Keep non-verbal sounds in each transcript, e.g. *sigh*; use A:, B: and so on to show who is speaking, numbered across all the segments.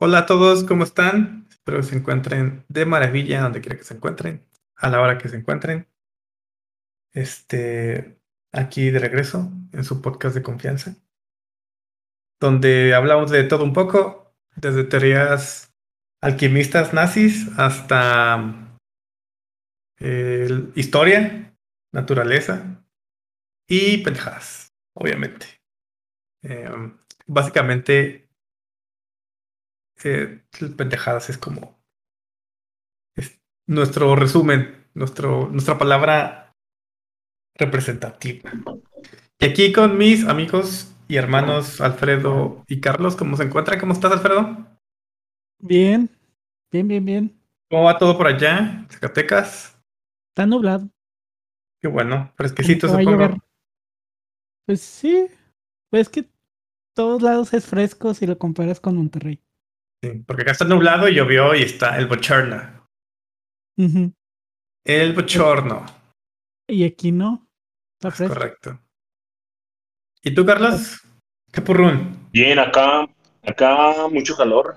A: Hola a todos, ¿cómo están? Espero que se encuentren de maravilla donde quiera que se encuentren, a la hora que se encuentren. Este, aquí de regreso en su podcast de confianza, donde hablamos de todo un poco, desde teorías alquimistas nazis hasta eh, historia, naturaleza y pendejadas, obviamente. Eh, básicamente eh, pendejadas es como es nuestro resumen, nuestro, nuestra palabra representativa. Y aquí con mis amigos y hermanos Alfredo y Carlos, ¿cómo se encuentran? ¿Cómo estás, Alfredo?
B: Bien, bien, bien, bien.
A: ¿Cómo va todo por allá? Zacatecas.
B: Está nublado.
A: Qué bueno, fresquecito supongo.
B: Pues sí, pues que todos lados es fresco si lo comparas con Monterrey.
A: Sí, porque acá está nublado, llovió y está el bochorno. El bochorno.
B: Y aquí no.
A: Está fresco. correcto. ¿Y tú, Carlos? ¿Qué purrún?
C: Bien, acá, acá mucho calor.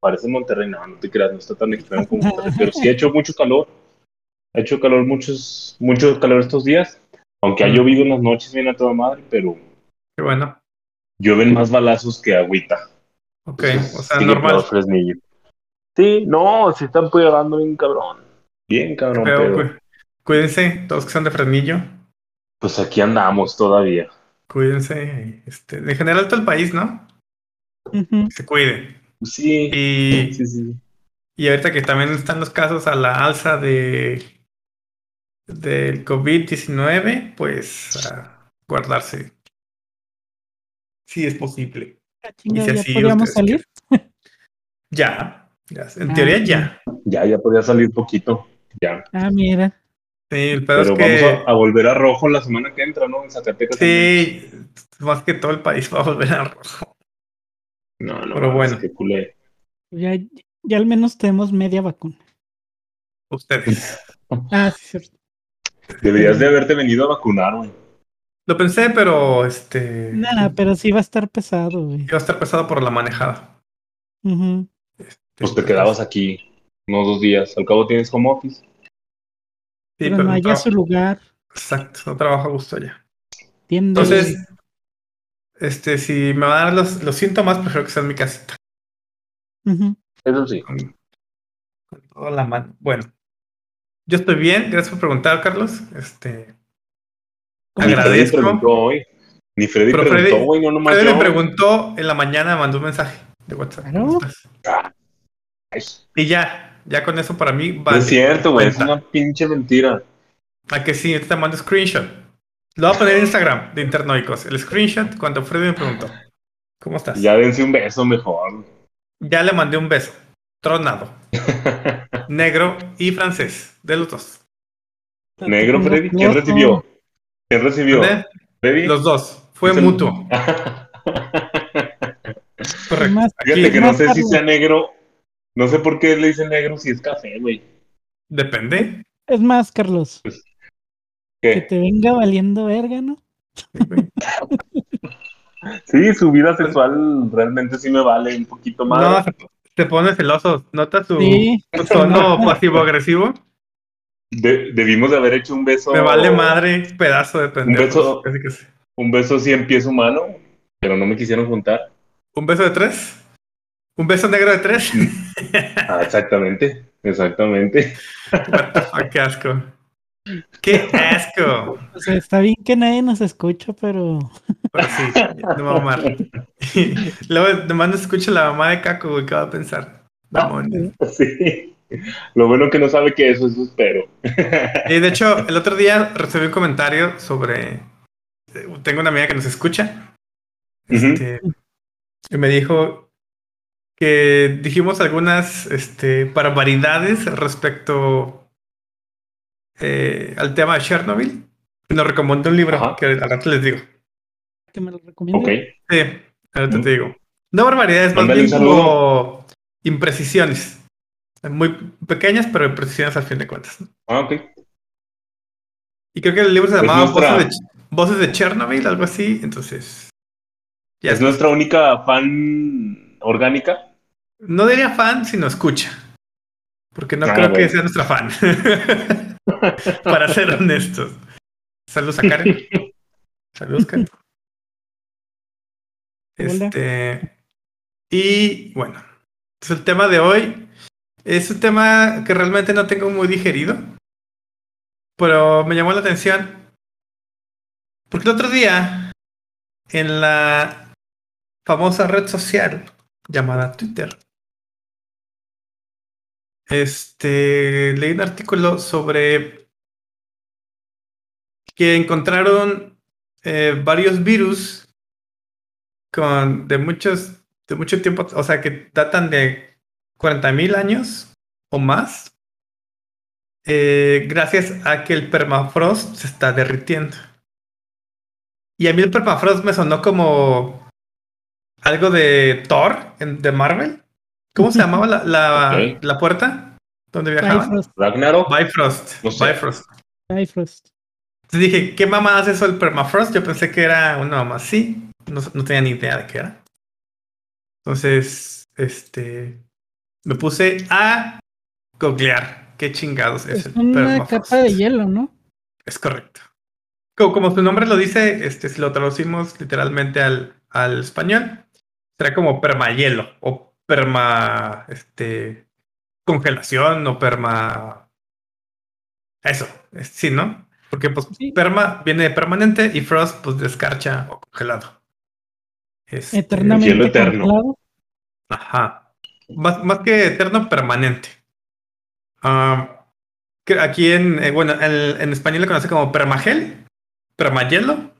C: Parece Monterrey, no, no te creas, no está tan extremo como Monterrey, pero sí ha hecho mucho calor. Ha hecho calor muchos, mucho calor estos días. Aunque ha llovido unas noches bien a toda madre, pero.
A: Qué bueno.
C: Llueven más balazos que agüita.
A: Ok, o sea, normal.
C: Sí, no, se están pegando bien cabrón. Bien cabrón. Pero,
A: Cuídense, todos que son de Fresnillo.
C: Pues aquí andamos todavía.
A: Cuídense. Este, en general todo el país, ¿no? Se cuide.
C: Sí,
A: y,
C: sí, sí.
A: Y ahorita que también están los casos a la alza de del COVID-19, pues a guardarse. Si es posible.
B: Ah, ¿Ya podríamos salir? *laughs*
A: ya, en teoría ah, ya.
C: Ya, ya podría salir poquito. Ya.
B: Ah, mira.
A: Sí, el pedo Pero
C: es que... vamos a, volver a rojo la semana que entra, ¿no? En Zacatecas.
A: Sí, más que todo el país va a volver a rojo.
C: No, no, pero bueno. que culé.
B: Ya, ya al menos tenemos media vacuna.
A: Ustedes.
B: ah, sí, cierto.
C: Deberías de haberte venido a vacunar, güey.
A: Lo pensé, pero este.
B: Nada, pero sí va a estar pesado, güey.
A: Va a estar pesado por la manejada.
C: Este, pues te quedabas aquí unos dos días. Al cabo tienes home office.
B: Sí, pero, no haya su lugar.
A: Exacto, no trabajo a gusto allá. Entonces, este, si me van a dar los, los síntomas, prefiero que sea en mi casita.
C: Eso sí.
A: Con, toda la mano. Bueno, yo estoy bien, gracias por preguntar, Carlos. Este,
C: agradezco. Freddy preguntó hoy. Ni Freddy preguntó, güey, no
A: Freddy me preguntó en la mañana, me mandó un mensaje de WhatsApp. Ah, y ya, ya con eso para mí
C: vale. es cierto, güey, es una pinche mentira.
A: ¿A que sí? Te mando screenshot. Lo voy a poner en Instagram de Internoicos. El screenshot cuando Freddy me preguntó. ¿Cómo estás?
C: Ya dense un beso mejor.
A: Ya le mandé un beso. Tronado. *laughs* Negro y francés. De los dos.
C: Negro, Freddy. ¿Quién recibió? ¿Quién recibió?
A: Los dos. Fue mutuo. *laughs*
C: Correcto. Fíjate que no sé si sea negro. No sé por qué le dicen negro si es café, güey.
A: Depende.
B: Es más, Carlos. Pues, que te venga valiendo verga, ¿no? *laughs*
C: Sí, su vida sexual realmente sí me vale un poquito más.
A: No, te pone celoso. ¿Notas su, tono pasivo-agresivo?
C: Debimos de haber hecho un beso.
A: Me vale madre, pedazo de
C: pendejo. Un beso, un beso así en pies humano, pero no me quisieron juntar.
A: ¿Un beso de tres? ¿Un beso negro de tres? *laughs*
C: ah, exactamente, exactamente.
A: qué asco. ¡Qué asco!
B: O sea, está bien que nadie nos escucha, pero.
A: Pero sí, no va a amar. *laughs* Luego, nomás nos escucha la mamá de Caco, güey, ¿qué va a pensar?
C: Sí. Lo bueno que no sabe que eso es espero.
A: Y de hecho, el otro día recibí un comentario sobre. Tengo una amiga que nos escucha. Este, y me dijo que dijimos algunas este, barbaridades respecto eh, al tema de Chernobyl. Nos recomendó un libro que al rato les digo.
B: ¿Que me lo recomiendo?
A: Sí, al rato te digo. No barbaridades, más bien como imprecisiones. Muy pequeñas, pero imprecisiones al fin de cuentas.
C: Ah, ok.
A: Y creo que el libro se llamaba Voces, de, Chernobyl, algo así. Entonces.
C: ¿Es nuestra única fan orgánica?
A: no diría fan, sino escucha. Porque no
C: Ah,
A: creo que sea nuestra fan. *laughs* Para ser honestos. Saludos a Karen. Saludos, Karen.
B: Hola.
A: Este. Y bueno. Entonces el tema de hoy es un tema que realmente no tengo muy digerido. Pero me llamó la atención. Porque el otro día, en la famosa red social llamada Twitter, este, leí un artículo sobre que encontraron eh, varios virus con de muchos de mucho tiempo, o sea, que datan de 40.000 años o más, eh, gracias a que el permafrost se está derritiendo. Y a mí el permafrost me sonó como algo de Thor, en- de Marvel. ¿Cómo se llamaba la, la, *laughs* la puerta donde viajaban?
B: Bifrost.
C: Ragnarok.
A: Bifrost.
C: No sé.
A: Bifrost.
B: Bifrost.
A: Entonces dije, ¿qué mamá hace eso el permafrost? Yo pensé que era una mamá así. No, no tenía ni idea de qué era. Entonces, este. Me puse a googlear. ¿Qué chingados es,
B: Es
A: el
B: una
A: permafrost?
B: capa de hielo, ¿no?
A: Es correcto. Como, como su nombre lo dice, este, si lo traducimos literalmente al, al español, será como permahielo o perma este, congelación o perma. Eso, es- sí, ¿no? Porque pues
B: Sí.
A: perma viene de permanente y frost, pues de escarcha o congelado. Este,
B: Eternamente
C: hielo eterno.
B: congelado.
A: Ajá. Más, más que eterno, permanente. Ah, aquí en, eh, bueno, en, español le conoce como permagel, permahielo,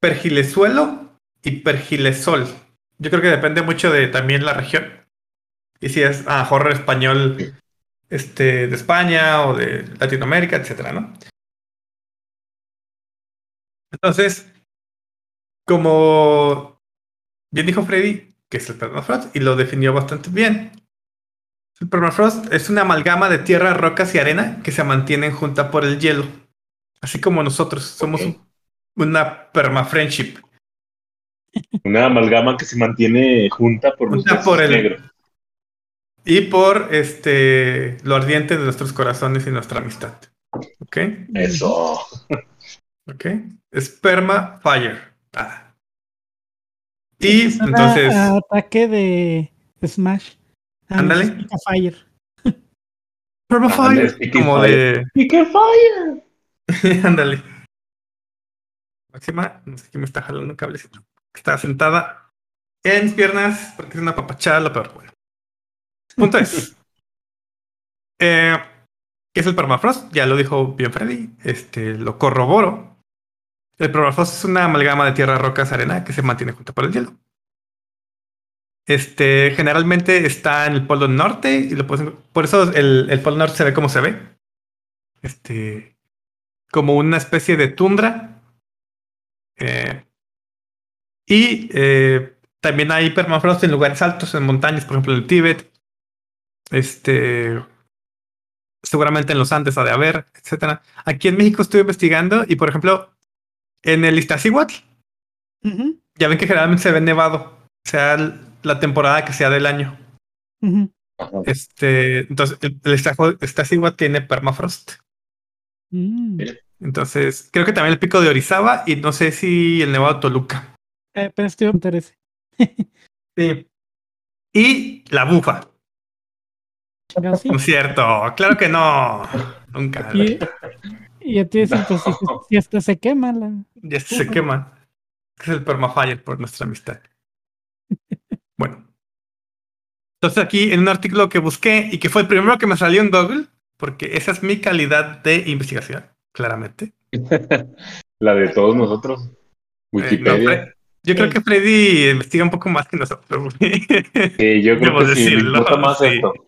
A: pergilesuelo y pergilesol. Yo creo que depende mucho de también la región. Y si es a horror español este, de España o de Latinoamérica, etcétera, ¿no? Entonces, como bien dijo Freddy, que es el permafrost, y lo definió bastante bien. El permafrost es una amalgama de tierra, rocas y arena que se mantienen juntas por el hielo. Así como nosotros somos una permafriendship.
C: Una amalgama que se mantiene junta por los
A: Junta por el-
C: negros.
A: Y por este lo ardiente de nuestros corazones y nuestra amistad. ¿Ok?
C: Eso.
A: ¿Ok? Es perma fire. Ah. Y entonces.
B: a ataque de Smash. Ah, *laughs*
A: Ándale.
B: Fire.
A: Fire. Como
C: fire.
A: de.
C: ¡Y qué fire!
A: Ándale. Máxima, no sé quién me está jalando un cablecito. Está sentada en mis piernas porque es una papachada, peor. Bueno. Punto es. *laughs* eh, ¿Qué es el permafrost? Ya lo dijo bien Freddy. Este, lo corroboro. El permafrost es una amalgama de tierra, rocas, arena que se mantiene junto por el hielo. Este, generalmente está en el polo norte y lo puedes- por eso el, polo norte se ve como se ve. Este, como una especie de tundra. Eh, y eh, también hay permafrost en lugares altos, en montañas, por ejemplo en el Tíbet. Este, seguramente en los Andes ha de haber, etcétera. Aquí en México estuve investigando y, por ejemplo, en el Iztaccíhuatl, ya ven que generalmente se ve nevado, sea la temporada que sea del año. Este, entonces, el, el Iztaccíhuatl- tiene permafrost.
B: Mm.
A: Entonces, creo que también el pico de Orizaba y no sé si el Nevado de Toluca.
B: Eh, pero estoy interés.
A: Sí. Y la bufa.
B: Sí.
A: Por cierto, claro que no. Nunca.
B: Y, y a ti pues si, si hasta se quema la.
A: Ya se quema. Es el permafire por nuestra amistad. *laughs* Bueno. Entonces aquí en un artículo que busqué y que fue el primero que me salió en Google, porque esa es mi calidad de investigación, claramente. *laughs*
C: La de todos nosotros.
A: Eh, no,
C: Wikipedia.
A: Yo creo que Freddy investiga un poco más que nosotros.
C: Sí, yo *laughs* creo
A: Debo
C: que sí, me
A: decirlo,
C: importa más
A: sí.
C: esto.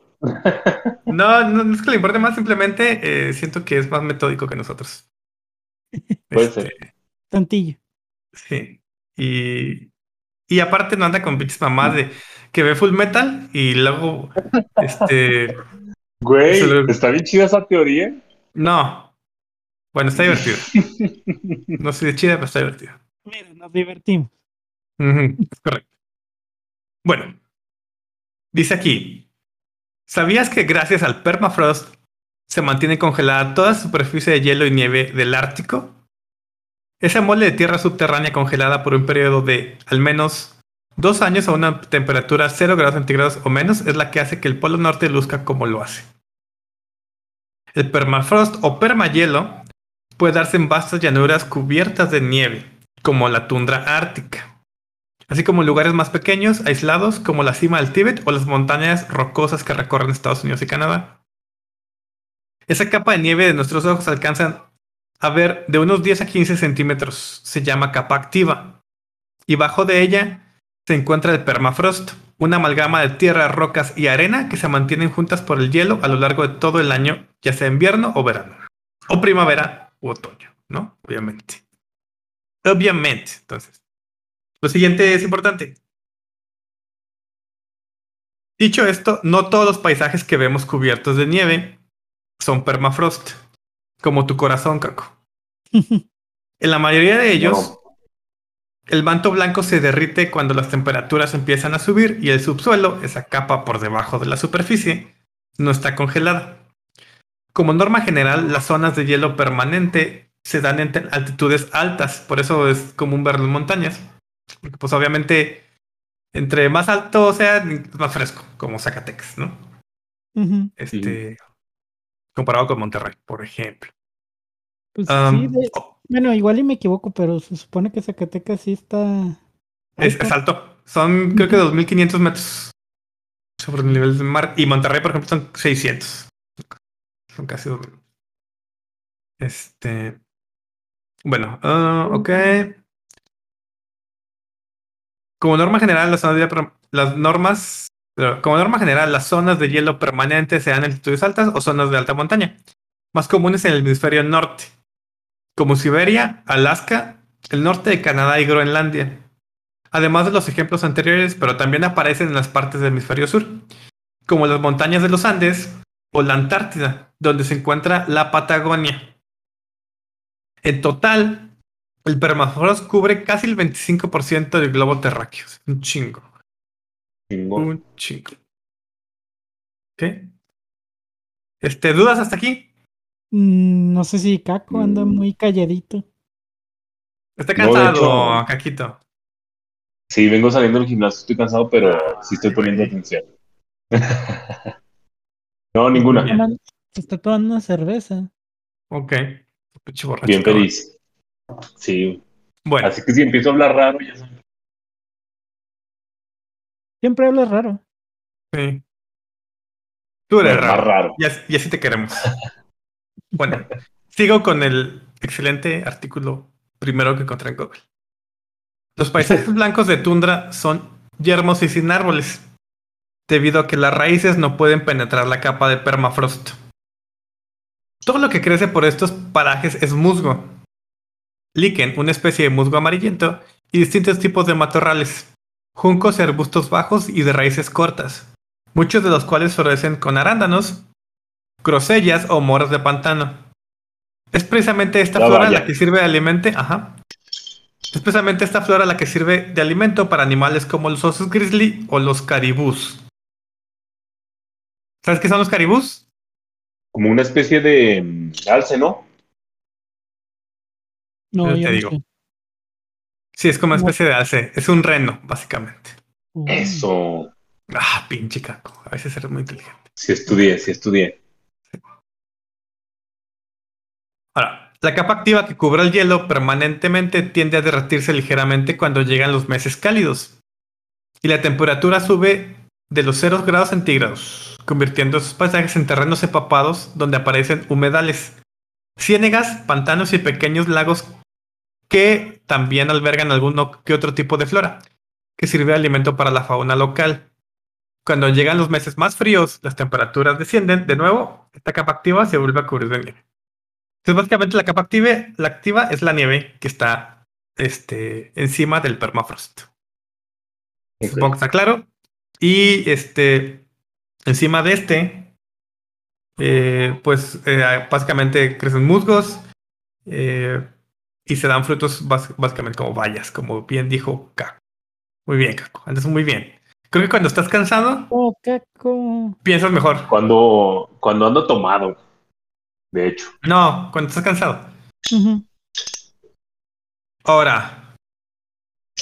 A: No, no, no es que le importe más, simplemente eh, siento que es más metódico que nosotros. *laughs*
C: Puede
A: Este,
C: ser.
B: Tantillo.
A: Sí. Y, y aparte no anda con pinches mamás de que ve full metal y luego este *laughs*
C: Güey,
A: lo-
C: está bien chida esa teoría.
A: no. Bueno, está divertido. *laughs* No sé de chida, pero está divertido.
B: Mira, nos divertimos.
A: Es correcto. Bueno, Dice aquí, ¿sabías que gracias al permafrost se mantiene congelada toda superficie de hielo y nieve del Ártico? Esa mole de tierra subterránea congelada por un periodo de al menos dos años a una temperatura 0 grados centígrados o menos es la que hace que el Polo Norte luzca como lo hace. El permafrost o permahielo puede darse en vastas llanuras cubiertas de nieve, como la tundra ártica, así como lugares más pequeños, aislados, como la cima del Tíbet o las montañas rocosas que recorren Estados Unidos y Canadá. Esa capa de nieve de nuestros ojos alcanza a ver de unos 10 a 15 centímetros, se llama capa activa, y bajo de ella se encuentra el permafrost, una amalgama de tierra, rocas y arena que se mantienen juntas por el hielo a lo largo de todo el año, ya sea invierno o verano, o primavera u otoño, ¿no? Obviamente. Obviamente. Entonces, lo siguiente es importante. Dicho esto, no todos los paisajes que vemos cubiertos de nieve son permafrost, como tu corazón, Caco. *laughs* en la mayoría de ellos, el manto blanco se derrite cuando las temperaturas empiezan a subir y el subsuelo, esa capa por debajo de la superficie, no está congelada. Como norma general, las zonas de hielo permanente se dan en altitudes altas, por eso es común verlo en montañas. Porque pues obviamente entre más alto sea, más fresco, como Zacatecas, ¿no? Este, comparado con Monterrey, por ejemplo.
B: Pues sí, bueno, igual y me equivoco, pero se supone que Zacatecas sí está.
A: Es, alto. Son creo que 2.500 metros sobre el nivel del mar. Y Monterrey, por ejemplo, son 600. Son casi 2.000. Este. Bueno, uh, ok. Como norma general, las, zonas de, las normas. Como norma general, las zonas de hielo permanente sean altitudes altas o zonas de alta montaña. Más comunes en el hemisferio norte como Siberia, Alaska, el norte de Canadá y Groenlandia. Además de los ejemplos anteriores, pero también aparecen en las partes del hemisferio sur, como las montañas de los Andes o la Antártida, donde se encuentra la Patagonia. En total, el permafrost cubre casi el 25% del globo terráqueo. Un chingo. Un chingo. ¿Qué? Este, ¿Dudas hasta aquí?
B: Mm, no sé si Caco anda mm. muy calladito.
A: Está cansado, Caquito.
C: Sí, vengo saliendo del gimnasio, estoy cansado, pero sí estoy poniendo atención. *laughs* no, ninguna.
B: Se está tomando una cerveza.
A: Ok.
C: Bien feliz. Sí. Bueno. Así que si empiezo a hablar raro, ya sabes.
B: Siempre hablas raro.
A: Sí. Tú eres raro. raro. y así te queremos. Bueno, sigo con el excelente artículo primero que encontré en Google. Los paisajes *laughs* blancos de tundra son yermos y sin árboles, debido a que las raíces no pueden penetrar la capa de permafrost. Todo lo que crece por estos parajes es musgo, líquen, una especie de musgo amarillento, y distintos tipos de matorrales, juncos y arbustos bajos y de raíces cortas, muchos de los cuales florecen con arándanos, grosellas o moras de pantano. Es precisamente esta flora la que sirve de alimento. Ajá. Es precisamente esta flora la que sirve de alimento para animales como los osos grizzly o los caribús. ¿Sabes qué son los caribús?
C: Como una especie de mm, alce, ¿no?
A: No, te digo. Sí, es como una especie de alce. Es un reno, básicamente.
C: Eso.
A: Ah, pinche caco. A veces eres muy inteligente.
C: Sí estudié, sí estudié.
A: Ahora, la capa activa que cubre el hielo permanentemente tiende a derretirse ligeramente cuando llegan los meses cálidos. Y la temperatura sube de los 0 grados centígrados, convirtiendo esos paisajes en terrenos empapados donde aparecen humedales, ciénegas, pantanos y pequeños lagos que también albergan alguno que otro tipo de flora, que sirve de alimento para la fauna local. Cuando llegan los meses más fríos, las temperaturas descienden de nuevo, esta capa activa se vuelve a cubrir de nieve. Entonces, básicamente la capa activa, la activa es la nieve que está este, encima del permafrost. Supongo que está claro. Y este, encima de este, eh, pues eh, básicamente crecen musgos eh, y se dan frutos básicamente como bayas, como bien dijo Caco. Muy bien, Caco. Andas muy bien. Creo que cuando estás cansado,
B: Oh, caco.
A: piensas mejor.
C: Cuando, cuando ando tomado, de hecho.
A: No, cuando estás cansado.
B: Ujú.
A: Ahora,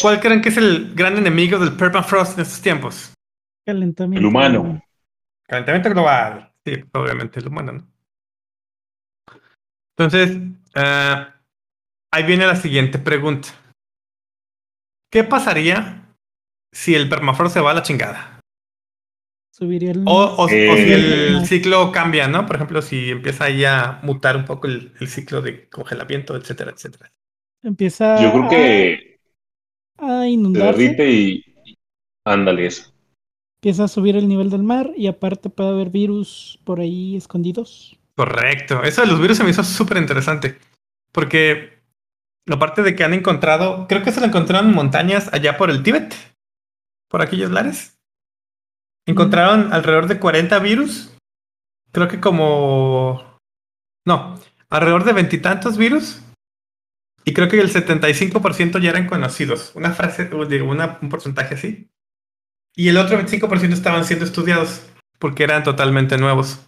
A: ¿cuál creen que es el gran enemigo del permafrost en estos tiempos?
B: Calentamiento.
C: El humano.
A: Calentamiento global. Sí, obviamente el humano, ¿no? Entonces, eh, ahí viene la siguiente pregunta. ¿Qué pasaría si el permafrost se va a la chingada?
B: Subiría el.
A: O, o- o si
C: Eh.
A: el ciclo cambia, ¿no? Por ejemplo, si empieza ahí a mutar un poco el, el ciclo de congelamiento, etcétera, etcétera.
B: Empieza
C: Yo creo que
B: a, a
C: se
B: inundarse.
C: derrite y. Ándale, eso.
B: Empieza a subir el nivel del mar y aparte puede haber virus por ahí escondidos.
A: Correcto. Eso de los virus se me hizo súper interesante. Porque aparte de que han encontrado, creo que se lo encontraron en montañas allá por el Tíbet, por aquellos lares. Encontraron alrededor de 40 virus. Creo que como... No, alrededor de veintitantos virus. Y creo que el 75% ya eran conocidos. Una frase, una- un porcentaje así. Y el otro 25% estaban siendo estudiados porque eran totalmente nuevos.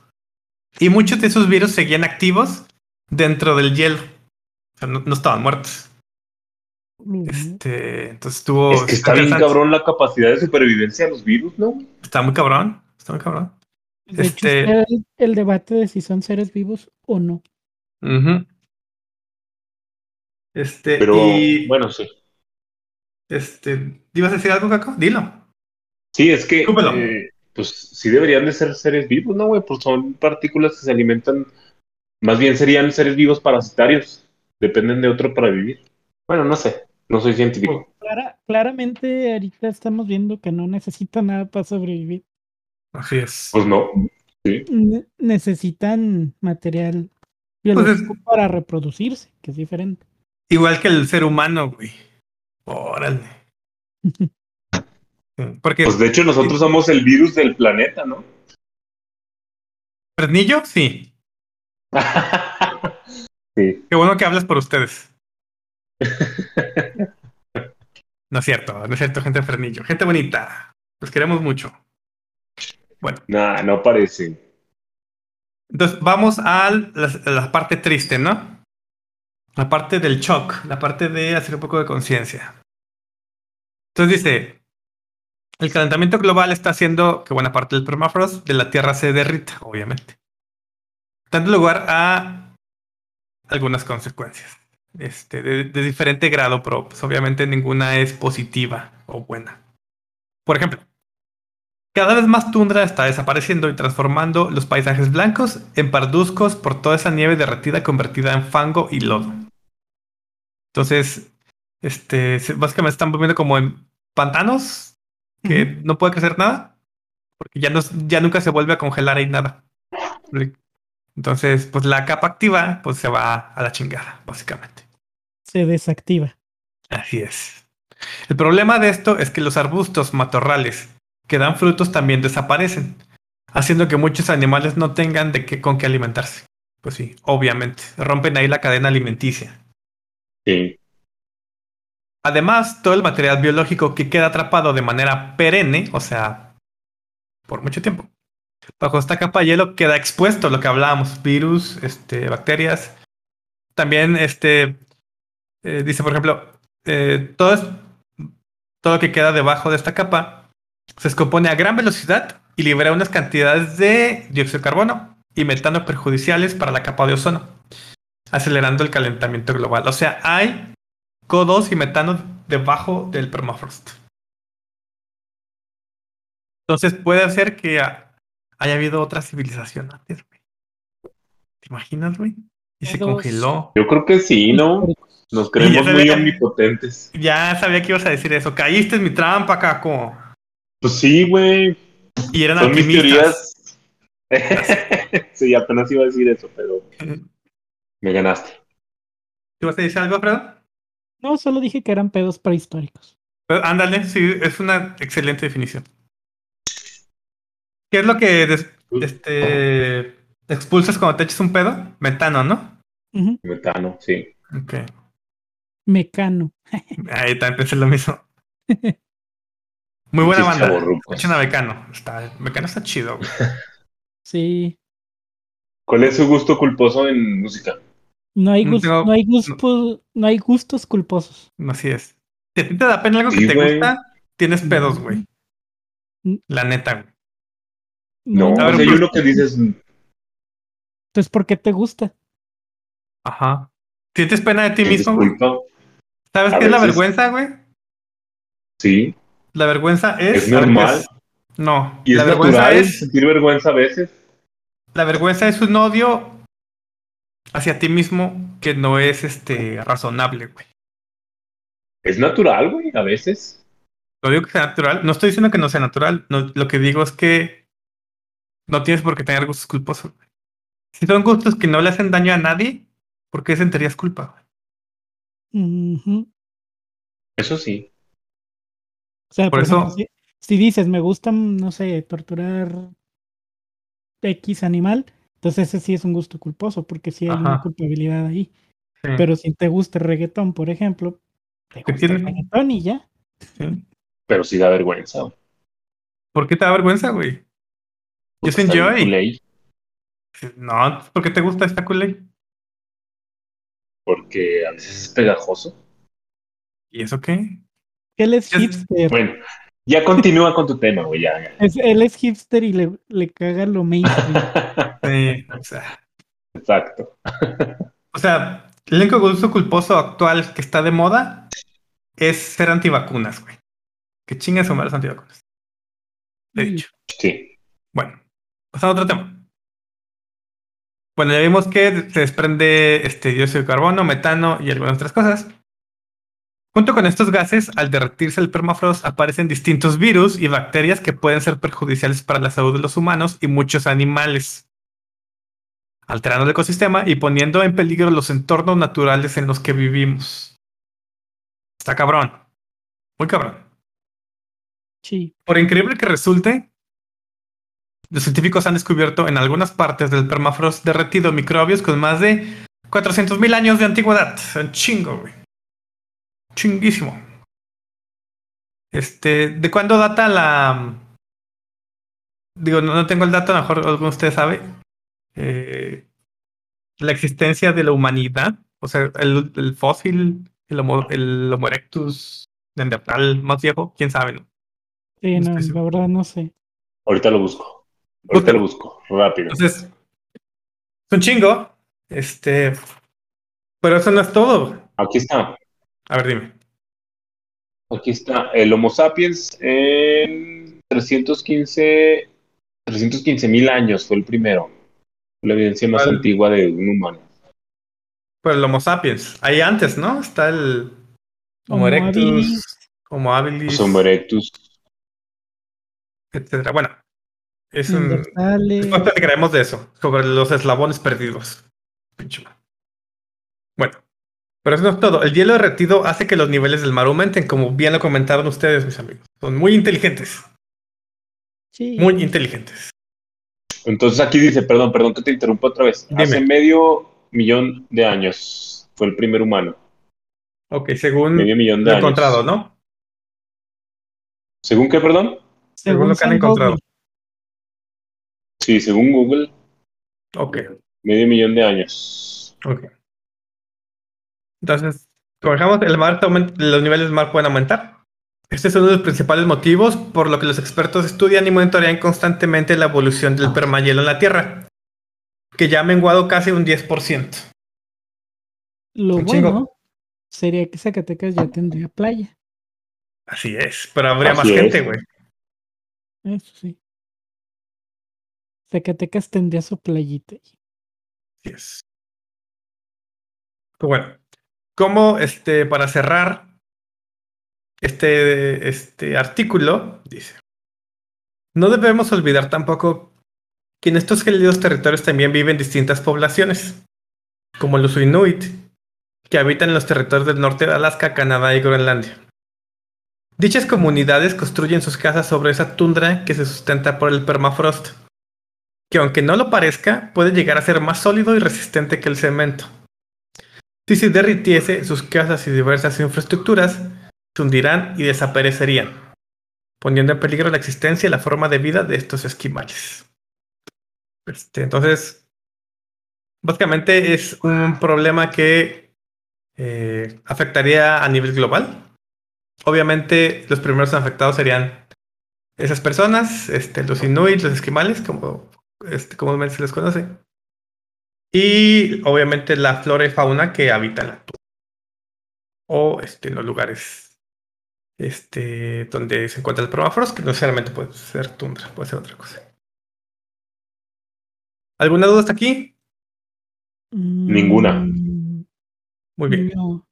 A: Y muchos de esos virus seguían activos dentro del hielo. O sea, no, no estaban muertos. Este, entonces estuvo.
C: Es que está bien cabrón la capacidad de supervivencia de los virus, ¿no?
A: Está muy cabrón. Está muy cabrón.
B: De hecho,
A: Este-
B: está el, el debate de si son seres vivos o no.
A: Este,
C: Pero
A: y.
C: bueno, sí.
A: Este, ¿ibas a decir algo, Caco? Dilo.
C: Sí, es que, eh, pues sí deberían de ser seres vivos, ¿no, güey? Pues son partículas que se alimentan, más bien serían seres vivos parasitarios, dependen de otro para vivir. Bueno, no sé, no soy científico.
B: Clara- claramente ahorita estamos viendo que no necesitan nada para sobrevivir.
A: Así es.
C: Pues no.
B: Ne- necesitan material
A: Pues
B: biológico para reproducirse, que es diferente.
A: Igual que el ser humano, güey. Órale. *laughs* Sí, Porque
C: Pues de hecho nosotros somos el virus del planeta, ¿no?
A: Fresnillo, sí. *laughs*
C: sí.
A: Qué bueno que hablas por ustedes. *laughs* No es cierto, no es cierto, gente de Fresnillo. Gente bonita. Los queremos mucho. Bueno,
C: Nah, no parece.
A: entonces vamos a la, a la parte triste, ¿no? La parte del shock, la parte de hacer un poco de conciencia. Entonces dice, el calentamiento global está haciendo que buena parte del permafrost de la Tierra se derrita, obviamente. Dando lugar a algunas consecuencias. Este, de, diferente grado, pero pues, obviamente ninguna es positiva o buena. Por ejemplo, cada vez más tundra está desapareciendo y transformando los paisajes blancos en parduzcos por toda esa nieve derretida convertida en fango y lodo. Entonces, este, básicamente están volviendo como en pantanos que no puede crecer nada porque ya, no, ya nunca se vuelve a congelar ahí nada. Entonces, pues la capa activa pues se va a la chingada, básicamente.
B: Se desactiva.
A: Así es. El problema de esto es que los arbustos matorrales que dan frutos también desaparecen, haciendo que muchos animales no tengan de qué, con qué alimentarse. Pues sí, obviamente, rompen ahí la cadena alimenticia.
C: Sí.
A: Además, todo el material biológico que queda atrapado de manera perenne, o sea, por mucho tiempo, bajo esta capa de hielo queda expuesto lo que hablábamos, virus, este, bacterias. También, este, eh, dice, por ejemplo, eh, todo, todo lo que queda debajo de esta capa se descompone a gran velocidad y libera unas cantidades de dióxido de carbono y metano perjudiciales para la capa de ozono, acelerando el calentamiento global. O sea, hay CO2 y metano debajo del permafrost. Entonces puede ser que ha- haya habido otra civilización antes, güey. ¿Te imaginas, güey? Y se congeló.
C: Yo creo que sí, ¿no? Nos creemos muy omnipotentes.
A: Ya sabía que ibas a decir eso. Caíste en mi trampa, Caco.
C: Pues sí, güey.
A: Y eran
C: Son mis
A: alquimistas.
C: teorías. *laughs* sí, apenas iba a decir eso, pero me ganaste.
A: ¿Te vas a decir algo, Alfredo?
B: No, solo dije que eran pedos prehistóricos.
A: Pues, ándale, sí, es una excelente definición. ¿Qué es lo que des- este, expulsas cuando te echas un pedo? Metano, ¿no?
C: Metano, sí.
A: Ok.
B: Mecano.
A: Ahí también pensé lo mismo. *laughs* Muy buena banda. Escuchen a Mecano. Está, Mecano está chido, güey.
B: Sí.
C: ¿Cuál es su gusto culposo en música?
B: No hay,
A: No
B: gus-
A: tengo-
B: no, hay gustos, no hay gustos culposos.
A: Así es. Si a ti te da pena algo
C: Sí,
A: que te
C: güey.
A: gusta, tienes pedos, güey.
B: Mm.
A: La neta, güey.
C: No, o
A: ver,
C: sea,
A: pues-
C: uno que dices,
B: Entonces, ¿por qué te gusta?
A: Ajá. ¿Sientes pena de ti
C: ¿es
A: mismo,
C: disculpa?
A: ¿Sabes
C: A
A: qué es la vergüenza, güey?
C: Sí,
A: La vergüenza es.
C: Es normal.
A: ¿qué es? No.
C: y es
A: la vergüenza
C: natural
A: es.
C: sentir vergüenza a veces.
A: La vergüenza es un odio hacia ti mismo que no es este razonable, güey.
C: Es natural, güey, a veces.
A: No digo que sea natural. No estoy diciendo que no sea natural. No, lo que digo es que no tienes por qué tener gustos culposos. güey. Si son gustos que no le hacen daño a nadie, ¿por qué sentirías culpa? güey?
C: Eso sí.
B: O sea,
A: Por
B: por,
A: eso-
B: ejemplo, si, si dices, me gusta, no sé, torturar X animal, entonces ese sí es un gusto culposo, porque sí hay una culpabilidad ahí.
A: Sí,
B: Pero si te gusta el reggaetón, por ejemplo, te
A: ¿Qué
B: gusta el reggaetón y ya.
A: sí.
C: Pero sí da vergüenza. güey.
A: ¿Por qué te da vergüenza, güey?
C: Bien
A: enjoy. No, ¿por qué te gusta esta culé?
C: Porque a veces es pegajoso.
A: ¿Y eso qué?
B: Él es hipster.
C: Bueno, ya continúa con tu tema, güey, ya. ya.
B: Es- él es hipster y le, le caga lo mainstream. *laughs*
A: Sí, o sea,
C: Exacto.
A: o sea, el único gusto culposo actual que está de moda es ser antivacunas, güey. Que chingas madre los antivacunas. De hecho.
C: Sí.
A: Bueno, pasando a otro tema. Bueno, ya vimos que se desprende este dióxido de carbono, metano y algunas otras cosas. Junto con estos gases, al derretirse el permafrost, aparecen distintos virus y bacterias que pueden ser perjudiciales para la salud de los humanos y muchos animales, alterando el ecosistema y poniendo en peligro los entornos naturales en los que vivimos. Está cabrón. Muy cabrón.
B: Sí.
A: Por increíble que resulte, los científicos han descubierto en algunas partes del permafrost derretido microbios con más de 400.000 años de antigüedad. Un chingo, güey. Chinguísimo. Este, ¿de cuándo data la... Digo, no, no tengo el dato, a lo mejor alguno de ustedes sabe. eh, la existencia de la humanidad. O sea, el, el fósil, el Homo, el Homo erectus neandertal más viejo, quién sabe, ¿no?
B: Sí,
A: No
B: la verdad no sé.
C: Ahorita lo busco. Ahorita lo busco. Rápido.
A: Entonces, es un chingo. Este. Pero eso no es todo.
C: Aquí está.
A: A ver, dime.
C: Aquí está. El Homo sapiens en 315 315 mil años fue el primero. La evidencia más
A: ¿Cuál?
C: antigua de un humano.
A: Pues el Homo sapiens. Ahí antes, ¿no? Está el Homo, erectus. Homo habilis,
C: Homo erectus.
A: etcétera. Bueno, es un. Después platicaremos de eso, sobre los eslabones perdidos. Bueno, pero eso no es todo. El hielo derretido hace que los niveles del mar aumenten, como bien lo comentaron ustedes, mis amigos. Son muy inteligentes.
B: Sí.
A: Muy inteligentes.
C: Entonces aquí dice, perdón, perdón que te interrumpa otra vez.
A: Dime.
C: Hace medio millón de años fue el primer humano.
A: Ok, según
C: Medio millón de
A: lo
C: años.
A: encontrado, ¿no?
C: ¿Según qué, perdón?
A: según lo que han encontrado.
B: Google.
C: Sí, según Google,
A: Ok,
C: medio millón de años.
A: ok. Entonces, como dejamos, el mar los niveles del mar pueden aumentar. Este es uno de los principales motivos por lo que los expertos estudian y monitorean constantemente la evolución del permahielo en la Tierra, que ya ha menguado casi un 10%.
B: Lo
A: Un chingo.
B: bueno sería que Zacatecas ya tendría playa.
A: Así es, pero habría
C: Así
A: más
C: es.
A: gente, güey.
B: Eso sí. Zacatecas tendría su playita.
A: Así es. Pues bueno, como este, para cerrar este, este artículo, dice, no debemos olvidar tampoco que en estos gélidos territorios también viven distintas poblaciones, como los Inuit, que habitan en los territorios del norte de Alaska, Canadá y Groenlandia. Dichas comunidades construyen sus casas sobre esa tundra que se sustenta por el permafrost, que aunque no lo parezca, puede llegar a ser más sólido y resistente que el cemento. Si se derritiese, sus casas y diversas infraestructuras se hundirán y desaparecerían. poniendo en peligro la existencia y la forma de vida de estos esquimales. Este, entonces, básicamente es un problema que eh, afectaría a nivel global. Obviamente, los primeros afectados serían esas personas, este, los inuit, los esquimales, como este, se les conoce. Y obviamente la flora y fauna que habitan la o este, en los lugares este, donde se encuentra el permafrost, que no necesariamente puede ser tundra, puede ser otra cosa. ¿Alguna duda hasta aquí?
C: Ninguna.
B: Mm,
A: Muy bien.
B: no.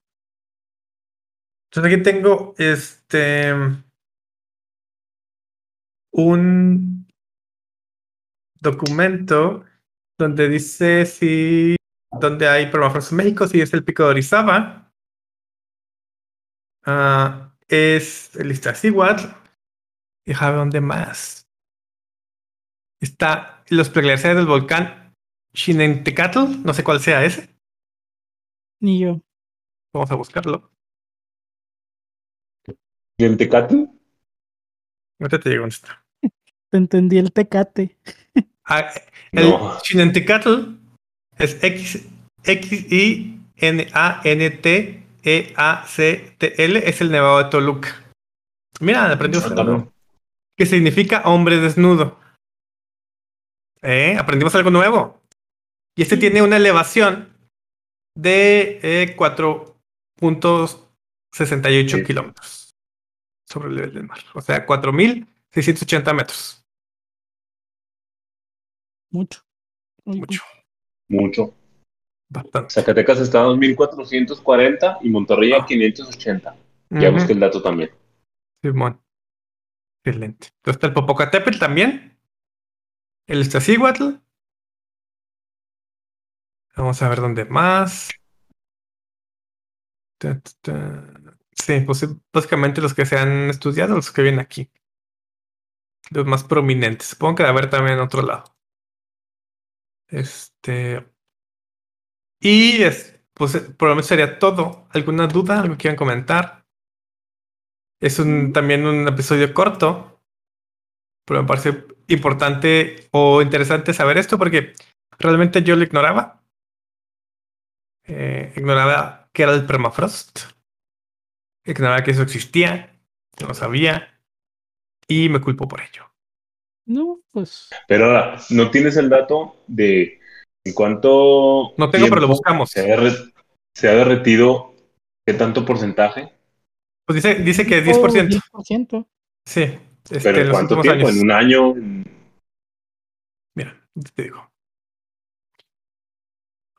A: Entonces aquí tengo este un documento donde dice si donde hay permafrost en México, si es el pico de Orizaba, ah, es el Iztaccíhuatl, y ver dónde más. Está los preglaciares del volcán Xinentecatl, no sé cuál sea ese,
B: Ni yo.
A: vamos a buscarlo.
C: ¿Y en Tecate?
A: Ahorita te digo dónde está. *laughs*
B: Te entendí el tecate. *laughs*
A: Ah, el
C: No.
A: Xinentecatl es X, X I N A N T E A C T L es el nevado de Toluca. Mira, aprendimos algo nuevo. Que significa hombre desnudo. ¿Eh? Aprendimos algo nuevo. Y este tiene una elevación de eh, 4.68
C: Sí.
A: kilómetros sobre el nivel del mar. O sea, 4.680 metros.
B: Mucho.
A: Mucho.
C: Mucho.
A: Bastante.
C: Zacatecas está a 2440 y Monterrey a 580. Ya
A: Ujú.
C: busqué el dato también.
A: Simón. Excelente. Entonces está el Popocatépetl también. El Iztaccíhuatl. Vamos a ver dónde más. Ta, ta, ta. Sí, pues sí, básicamente los que se han estudiado, los que vienen aquí. Los más prominentes. Supongo que debe haber también en otro lado. Este. Y es, pues eh, probablemente sería todo. ¿Alguna duda? ¿Algo quieran comentar? Es un, también un episodio corto, pero me parece importante o interesante saber esto porque realmente yo lo ignoraba. Eh, ignoraba que era el permafrost. Ignoraba que eso existía. No lo sabía. Y me culpo por ello.
B: No, pues.
C: Pero ahora, ¿no tienes el dato de en cuánto
A: No tengo, pero lo buscamos.
C: Se ha, derre- se ha derretido qué tanto porcentaje?
A: Pues dice, dice que
B: oh,
A: 10%.
B: 10%.
A: Sí. Este,
C: ¿Pero
A: en
C: cuánto tiempo?
A: años.
C: ¿En un año? ¿En-
A: Mira, te digo.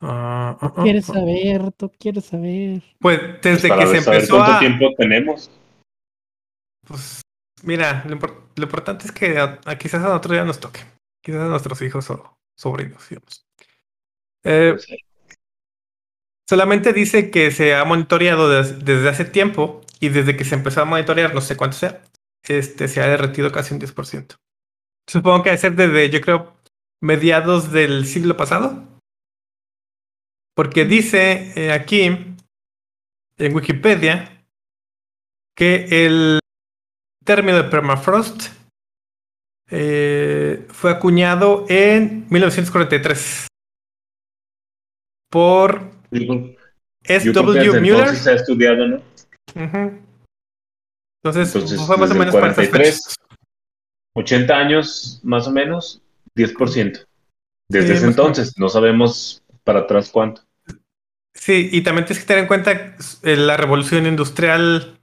A: Ah, ah, ah,
B: ¿Quieres saber? ¿Tú quieres saber?
A: Pues
C: pues,
A: desde
C: para
A: que se
C: saber
A: empezó
C: cuánto
A: a.
C: tiempo tenemos?
A: Pues mira, lo, lo importante es que a, a quizás a otro día nos toque. Quizás a nuestros hijos o sobrinos, digamos. Eh,
C: Pues,
A: solamente dice que se ha monitoreado des- desde hace tiempo y desde que se empezó a monitorear, no sé cuánto sea, este se ha derretido casi un 10%. Supongo que debe ser desde, yo creo, mediados del siglo pasado. Porque dice eh, aquí en Wikipedia que el término de permafrost eh, fue acuñado en 1943 por
C: yo creo- yo
A: S.
C: creo que
A: W.
C: desde
A: Mueller.
C: entonces se ha estudiado, ¿no?
A: Entonces,
C: Entonces,
A: fue más o menos para estas
C: 43.
A: fechas.
C: 80 años, más o menos, 10%. Desde
A: Sí,
C: ese entonces, no sabemos para atrás cuánto.
A: Sí, y también tienes que tener en cuenta eh, la revolución industrial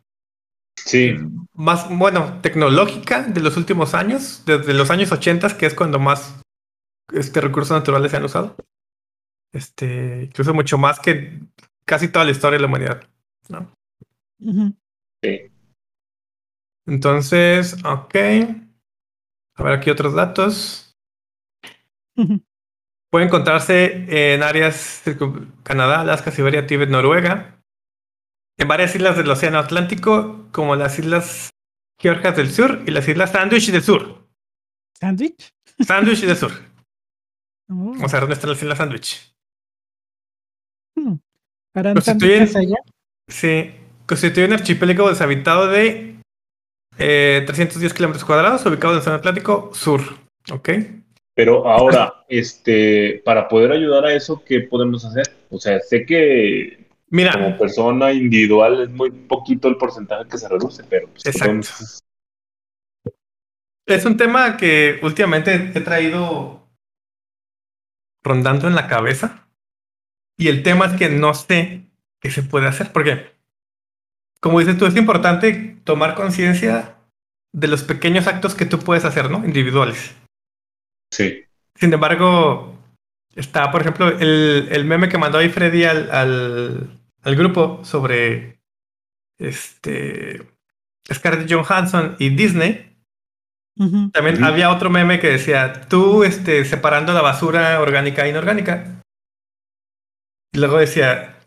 C: Sí,
A: más, bueno, tecnológica de los últimos años, desde los años 80, que es cuando más este, recursos naturales se han usado. Este, incluso mucho más que casi toda la historia de la humanidad. ¿no?
C: Sí.
A: Entonces, ok. A ver aquí otros datos. Puede encontrarse en áreas Canadá, Alaska, Siberia, Tíbet, Noruega. En varias islas del Océano Atlántico, como las islas Georgias del Sur y las islas Sandwich del Sur.
B: ¿Sándwich?
A: Sandwich del Sur.
B: Oh.
A: O sea, ¿dónde están las islas Sandwich?
B: Hmm. ¿Harán
A: Constituyen-? Sí, constituye un archipiélago deshabitado de 310 eh, kilómetros cuadrados, ubicado en el Océano Atlántico Sur. ¿Ok?
C: Pero ahora, este, para poder ayudar a eso, ¿qué podemos hacer? O sea, sé que Mira, como persona individual es muy poquito el porcentaje que se reduce, pero pues, exacto.
A: Es un tema que últimamente he traído rondando en la cabeza. Y el tema es que no sé qué se puede hacer, porque, como dices tú, es importante tomar conciencia de los pequeños actos que tú puedes hacer, ¿no? Individuales.
C: Sí.
A: Sin embargo, está, por ejemplo, el, el meme que mandó ahí Freddy al, al, al, grupo sobre este Scarlett Johansson y Disney. También había otro meme que decía, tú este, separando la basura orgánica e inorgánica. Y luego decía,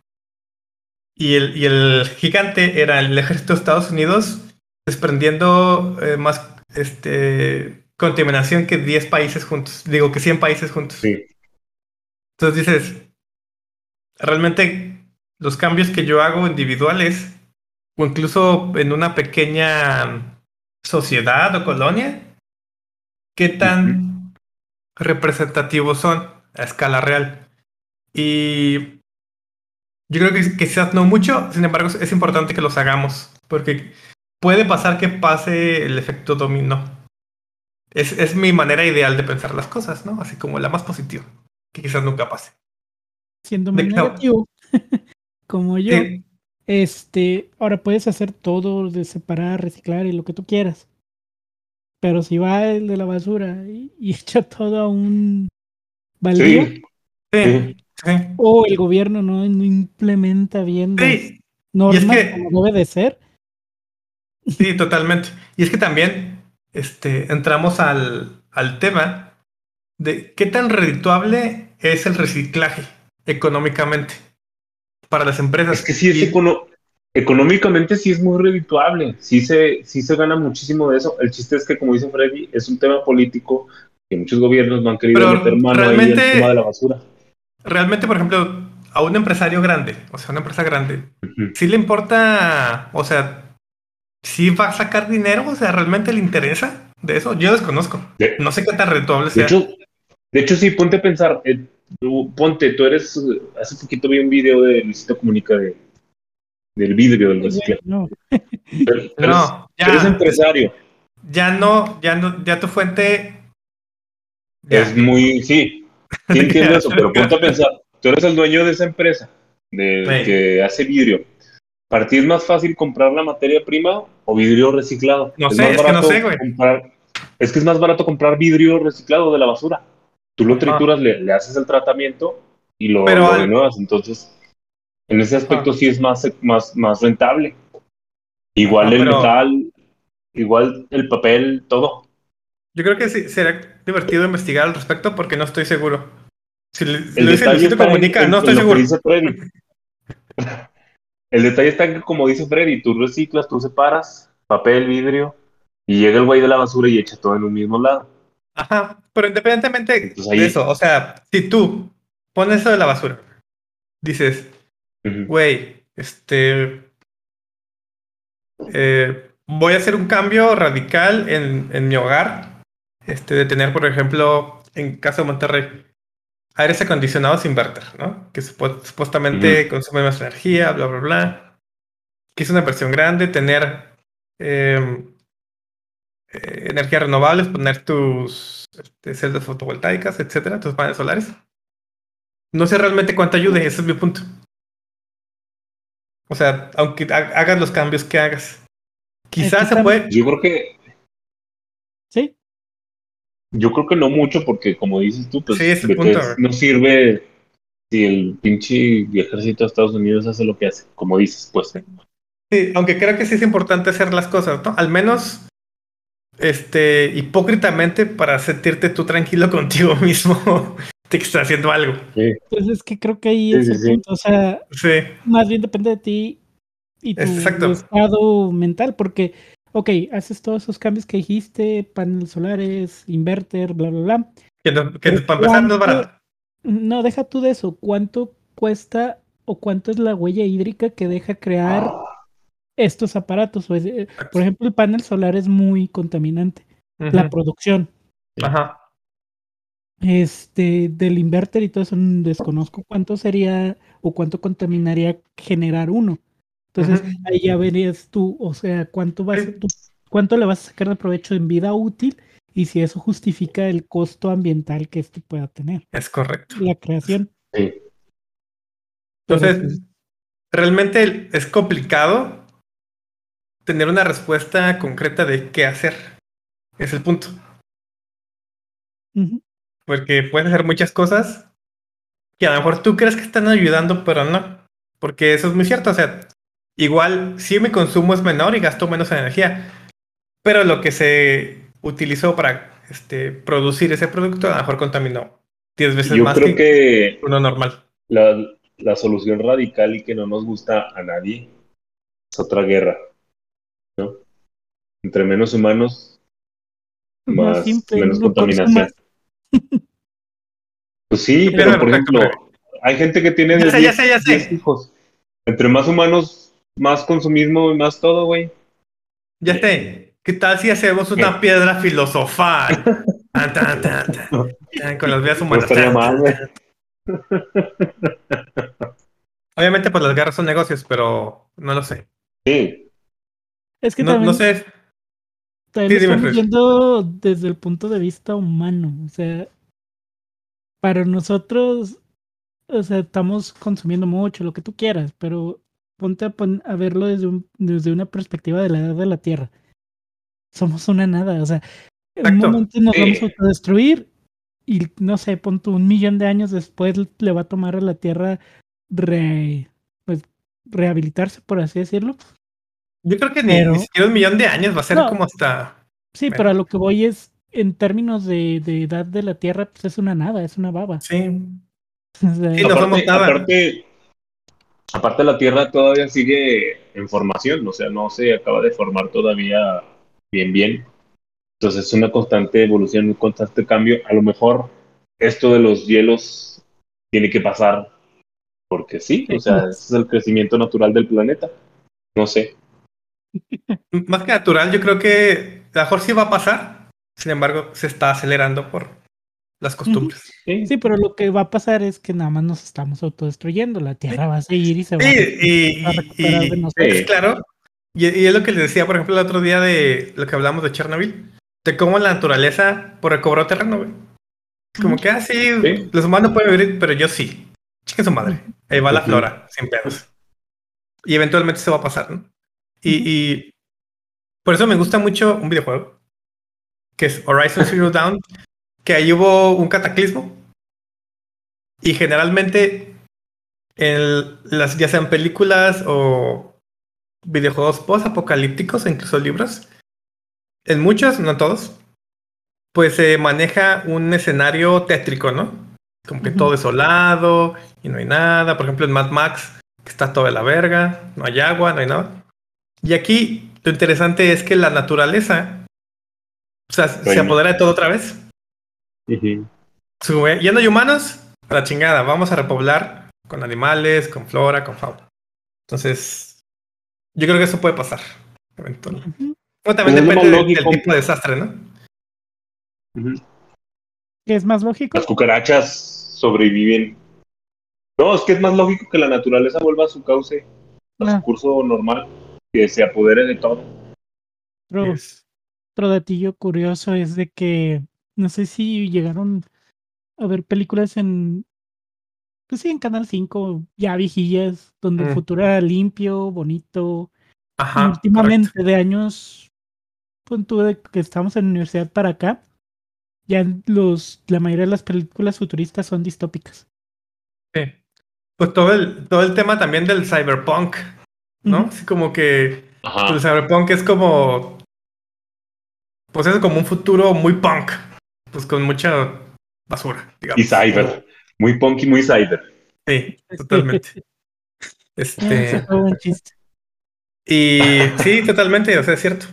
A: y el, y el gigante era el ejército de Estados Unidos desprendiendo eh, más este, contaminación que 10 países juntos. Digo que 100 países juntos.
C: Sí.
A: Entonces dices, realmente los cambios que yo hago individuales, o incluso en una pequeña sociedad o colonia, ¿qué tan representativos son a escala real? Y yo creo que quizás no mucho, sin embargo es importante que los hagamos, porque puede pasar que pase el efecto dominó. Es, mi manera ideal de pensar las cosas, ¿no? Así como la más positiva, que quizás nunca pase.
B: Siendo muy negativo, *laughs* como yo, este, ahora puedes hacer todo de separar, reciclar y lo que tú quieras. Pero si va el de la basura y, *laughs* echa todo a un baldío,
A: sí.
B: o el gobierno no, implementa bien normas como debe de ser.
A: Sí, totalmente. Y es que también este, entramos al, al tema de qué tan redituable es el reciclaje económicamente para las empresas.
C: Es que sí es económicamente sí es muy redituable, sí se, sí se gana muchísimo de eso. El chiste es que, como dice Freddy, es un tema político que muchos gobiernos no han querido meter mano realmente, ahí en el tema de la basura.
A: Realmente, por ejemplo, a un empresario grande, o sea, una empresa grande, sí le importa, o sea, si va a sacar dinero? O sea, ¿realmente le interesa de eso? Yo desconozco. no sé qué tan rentable sea.
C: De hecho, sí, ponte a pensar. Eh, ponte, tú eres. Hace poquito vi un video de Luisito Comunica de, del vidrio del reciclaje. No, pero, no ya, eres empresario.
A: Ya no, ya no, ya tu fuente.
C: Es muy. Sí, sí *laughs* entiendo eso, pero ponte a pensar. Tú eres el dueño de esa empresa de, que hace vidrio ¿Para ti es más fácil comprar la materia prima o vidrio reciclado?
A: No sé, es que no sé, güey.
C: es que es más barato comprar vidrio reciclado de la basura. Tú lo trituras, le, haces el tratamiento y lo, renuevas. Entonces, en ese aspecto sí es más, más, más rentable. Igual el metal, igual el papel, todo.
A: Yo creo que sí, será divertido investigar al respecto porque no estoy seguro. Si le,
C: el dice Comunica, no estoy seguro. El detalle está que, como dice Freddy, tú reciclas, tú separas papel, vidrio, y llega el güey de la basura y echa todo en un mismo lado.
A: Ajá, pero independientemente de eso, o sea, si tú pones eso de la basura, dices, güey, este, eh, voy a hacer un cambio radical en, en mi hogar, este, de tener, por ejemplo, en caso de Monterrey, aires acondicionados inverter, ¿no? Que supuestamente consume más energía, bla, bla, bla. Que es una versión grande, tener em, eh, energías renovables, poner tus este, celdas fotovoltaicas, etcétera, tus paneles solares. No sé realmente cuánto ayude, ese es mi punto. O sea, aunque hagas los cambios que hagas, quizás se puede.
C: Yo creo que.
B: Sí.
C: Yo creo que no mucho porque, como dices tú, pues no sirve si el pinche ejército de Estados Unidos hace lo que hace, como dices, pues.
A: Sí, aunque creo que sí es importante hacer las cosas, ¿no? Al menos, este, hipócritamente para sentirte tú tranquilo *laughs* contigo mismo de que estás haciendo algo.
B: Sí. Pues es que creo que ahí es el punto, o sea, más bien depende de ti y tu estado mental, porque ok, haces todos esos cambios que dijiste, paneles solares, inverter, bla, bla, bla.
A: Que, para empezar no es barato.
B: No, deja tú de eso. ¿Cuánto cuesta o cuánto es la huella hídrica que deja crear estos aparatos. Eh, por ejemplo, el panel solar es muy contaminante. La producción.
A: Ajá.
B: Este, del inverter y todo eso, desconozco cuánto sería o cuánto contaminaría generar uno. Entonces, ahí ya verías tú, o sea, cuánto vas, cuánto le vas a sacar de provecho en vida útil y si eso justifica el costo ambiental que esto pueda tener.
A: Es correcto.
B: La creación.
C: Sí.
A: Entonces, realmente es complicado tener una respuesta concreta de qué hacer. Es el punto. Porque puedes hacer muchas cosas que a lo mejor tú crees que están ayudando, pero no. Porque eso es muy cierto. O sea, igual si mi consumo es menor y gasto menos energía. Pero lo que se utilizó para este, producir ese producto a lo mejor contaminó 10 veces más
C: que,
A: uno normal.
C: La, la solución radical y que no nos gusta a nadie es otra guerra. ¿No? Entre menos humanos, más, menos contaminación. Pues sí, pero por ejemplo, hay gente que tiene 10 hijos. Entre más humanos, más consumismo y más todo, güey.
A: Ya sé. ¿Qué tal si hacemos una piedra filosofal? *laughs* Con las vías humanas. Obviamente, pues las guerras son negocios, pero no lo sé.
C: Sí.
B: Es que también, no sé. También estamos viendo desde el punto de vista humano. O sea, para nosotros, o sea, estamos consumiendo mucho, lo que tú quieras, pero ponte a, a verlo desde, un, desde una perspectiva de la edad de la Tierra. Somos una nada, o sea, en un momento nos vamos a autodestruir y no sé, ponte un millón de años después le va a tomar a la Tierra re, pues, rehabilitarse, por así decirlo.
A: Yo creo que ni, siquiera un millón de años va a ser como hasta.
B: Sí, pero a lo que voy es, en términos de, de, edad de la Tierra, pues es una nada, es una baba.
A: Sí. *laughs*
C: aparte, aparte, la Tierra todavía sigue en formación, o sea, no se acaba de formar todavía bien, bien. Entonces es una constante evolución, un constante cambio. A lo mejor esto de los hielos tiene que pasar porque sí, o sea, ese es el crecimiento natural del planeta. No sé.
A: Más que natural, yo creo que a lo mejor sí va a pasar. Sin embargo, se está acelerando por las costumbres.
B: Sí, pero lo que va a pasar es que nada más nos estamos autodestruyendo. La Tierra va a seguir y se va
A: a, recuperar de nosotros. claro. Y, es lo que les decía, por ejemplo, el otro día de lo que hablamos de Chernobyl. De cómo la naturaleza por recobró terreno, güey. Como que así, ah, los humanos pueden vivir, pero yo sí. Chica su madre. Ahí va la flora, sin pedos. Y eventualmente se va a pasar, ¿no? Y, por eso me gusta mucho un videojuego, que es Horizon Zero *laughs* Dawn, que ahí hubo un cataclismo. Y generalmente, en las, ya sean películas o videojuegos post-apocalípticos, incluso libros, en muchos, no todos, pues se maneja un escenario tétrico, ¿no? Como que todo desolado y no hay nada. Por ejemplo, en Mad Max, que está todo de la verga, no hay agua, no hay nada. Y aquí lo interesante es que la naturaleza o sea, se apodera de todo otra vez. Sube. Ya no hay humanos, a la chingada. Vamos a repoblar con animales, con flora, con fauna. Entonces, yo creo que eso puede pasar. Eventualmente. también depende del tipo de desastre, ¿no?
B: ¿Qué es más lógico?
C: Las cucarachas sobreviven. No, es que es más lógico que la naturaleza vuelva a su cauce, a su ah. curso normal que se apodere de todo.
B: Otro, datillo curioso es de que no sé si llegaron a ver películas en pues sí, en Canal 5, ya vigillas, donde el mm. futuro era limpio, bonito. Ajá, últimamente, de años, pues tuve que estamos en la universidad para acá, ya los, la mayoría de las películas futuristas son distópicas.
A: Sí. Pues todo el, todo el tema también del cyberpunk, ¿no? Así como que el cyberpunk es como. Pues es como un futuro muy punk. Pues con mucha basura,
C: digamos. Y cyber. Muy punk y muy cyber.
A: Sí, totalmente. *laughs* este. Y sí, totalmente, o sea, es cierto.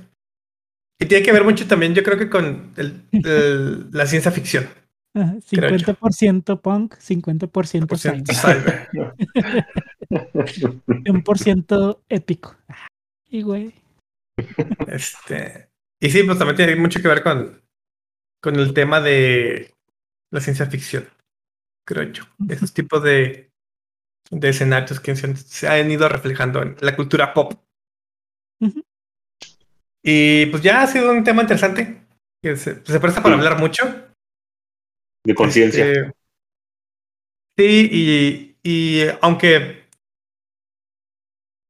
A: Y tiene que ver mucho también, yo creo que con el, la ciencia ficción.
B: 50% punk, 50%, cyber. *laughs* 100% épico. Sí, güey.
A: Este. Y sí, pues también tiene mucho que ver con, con el tema de la ciencia ficción. Creo yo. Esos tipos de, de escenarios que se han ido reflejando en la cultura pop. Y pues ya ha sido un tema interesante. Que se, presta para hablar mucho.
C: De conciencia. Este,
A: sí, y, y aunque